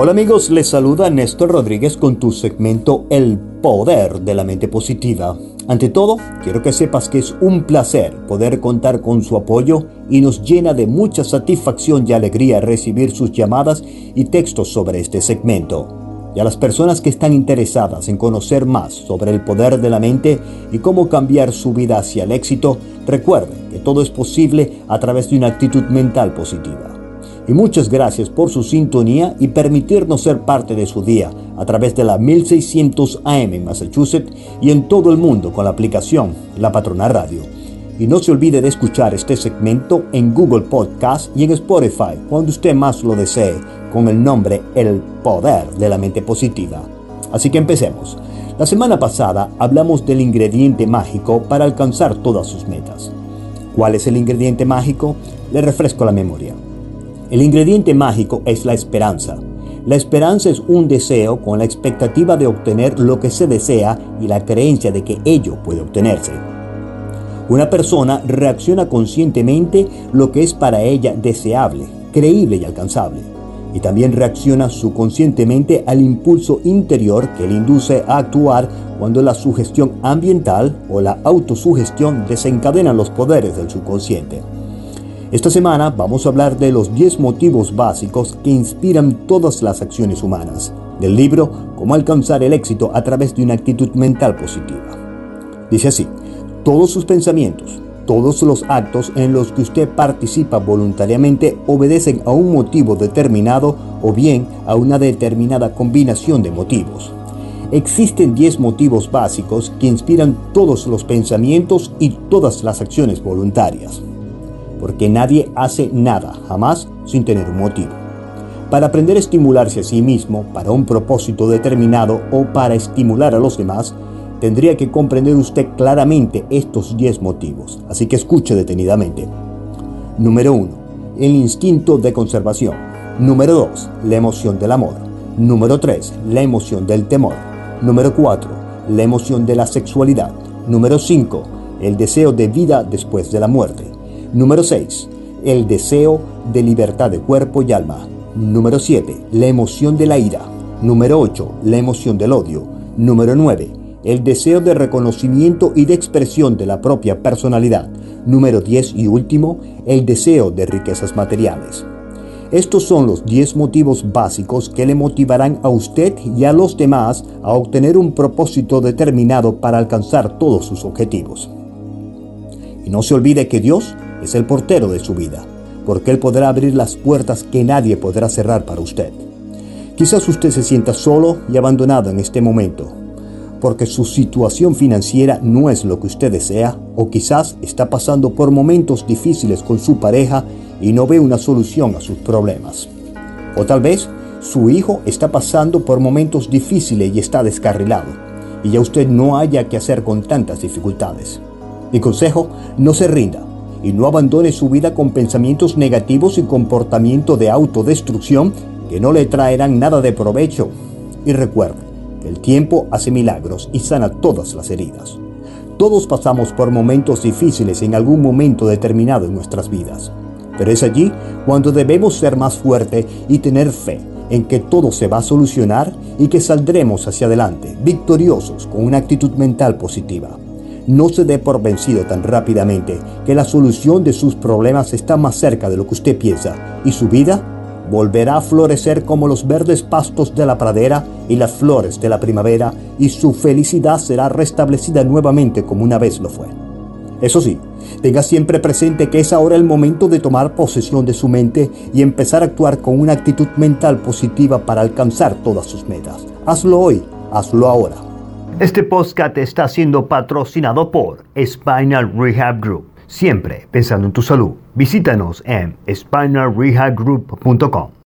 Hola amigos, les saluda Néstor Rodríguez con tu segmento El Poder de la Mente Positiva. Ante todo, quiero que sepas que es un placer poder contar con su apoyo y nos llena de mucha satisfacción y alegría recibir sus llamadas y textos sobre este segmento. Y a las personas que están interesadas en conocer más sobre el poder de la mente y cómo cambiar su vida hacia el éxito, recuerden que todo es posible a través de una actitud mental positiva y muchas gracias por su sintonía y permitirnos ser parte de su día a través de la 1600 AM en Massachusetts y en todo el mundo con la aplicación La Patrona Radio. Y no se olvide de escuchar este segmento en Google Podcast y en Spotify cuando usted más lo desee con el nombre El Poder de la Mente Positiva. Así que empecemos. La semana pasada hablamos del ingrediente mágico para alcanzar todas sus metas. ¿Cuál es el ingrediente mágico? Le refresco la memoria. El ingrediente mágico es la esperanza. La esperanza es un deseo con la expectativa de obtener lo que se desea y la creencia de que ello puede obtenerse. Una persona reacciona conscientemente lo que es para ella deseable, creíble y alcanzable. Y también reacciona subconscientemente al impulso interior que le induce a actuar cuando la sugestión ambiental o la autosugestión desencadenan los poderes del subconsciente. Esta semana vamos a hablar de los 10 motivos básicos que inspiran todas las acciones humanas, del libro Cómo alcanzar el éxito a través de una actitud mental positiva. Dice así, todos sus pensamientos, todos los actos en los que usted participa voluntariamente obedecen a un motivo determinado o bien a una determinada combinación de motivos. Existen 10 motivos básicos que inspiran todos los pensamientos y todas las acciones voluntarias porque nadie hace nada jamás sin tener un motivo. Para aprender a estimularse a sí mismo para un propósito determinado o para estimular a los demás, tendría que comprender usted claramente estos 10 motivos, así que escuche detenidamente. Número 1. El instinto de conservación. Número 2. La emoción del amor. Número 3. La emoción del temor. Número 4. La emoción de la sexualidad. Número 5. El deseo de vida después de la muerte. Número 6. El deseo de libertad de cuerpo y alma. Número 7. La emoción de la ira. Número 8. La emoción del odio. Número 9. El deseo de reconocimiento y de expresión de la propia personalidad. Número 10 y último, el deseo de riquezas materiales. Estos son los 10 motivos básicos que le motivarán a usted y a los demás a obtener un propósito determinado para alcanzar todos sus objetivos. Y no se olvide que Dios el portero de su vida, porque Él podrá abrir las puertas que nadie podrá cerrar para usted. Quizás usted se sienta solo y abandonado en este momento, porque su situación financiera no es lo que usted desea, o quizás está pasando por momentos difíciles con su pareja y no ve una solución a sus problemas. O tal vez su hijo está pasando por momentos difíciles y está descarrilado, y ya usted no haya que hacer con tantas dificultades. Mi consejo, no se rinda y no abandone su vida con pensamientos negativos y comportamiento de autodestrucción que no le traerán nada de provecho. Y recuerde el tiempo hace milagros y sana todas las heridas. Todos pasamos por momentos difíciles en algún momento determinado en nuestras vidas, pero es allí cuando debemos ser más fuertes y tener fe en que todo se va a solucionar y que saldremos hacia adelante, victoriosos, con una actitud mental positiva. No se dé por vencido tan rápidamente que la solución de sus problemas está más cerca de lo que usted piensa y su vida volverá a florecer como los verdes pastos de la pradera y las flores de la primavera y su felicidad será restablecida nuevamente como una vez lo fue. Eso sí, tenga siempre presente que es ahora el momento de tomar posesión de su mente y empezar a actuar con una actitud mental positiva para alcanzar todas sus metas. Hazlo hoy, hazlo ahora. Este podcast está siendo patrocinado por Spinal Rehab Group. Siempre pensando en tu salud. Visítanos en spinalrehabgroup.com.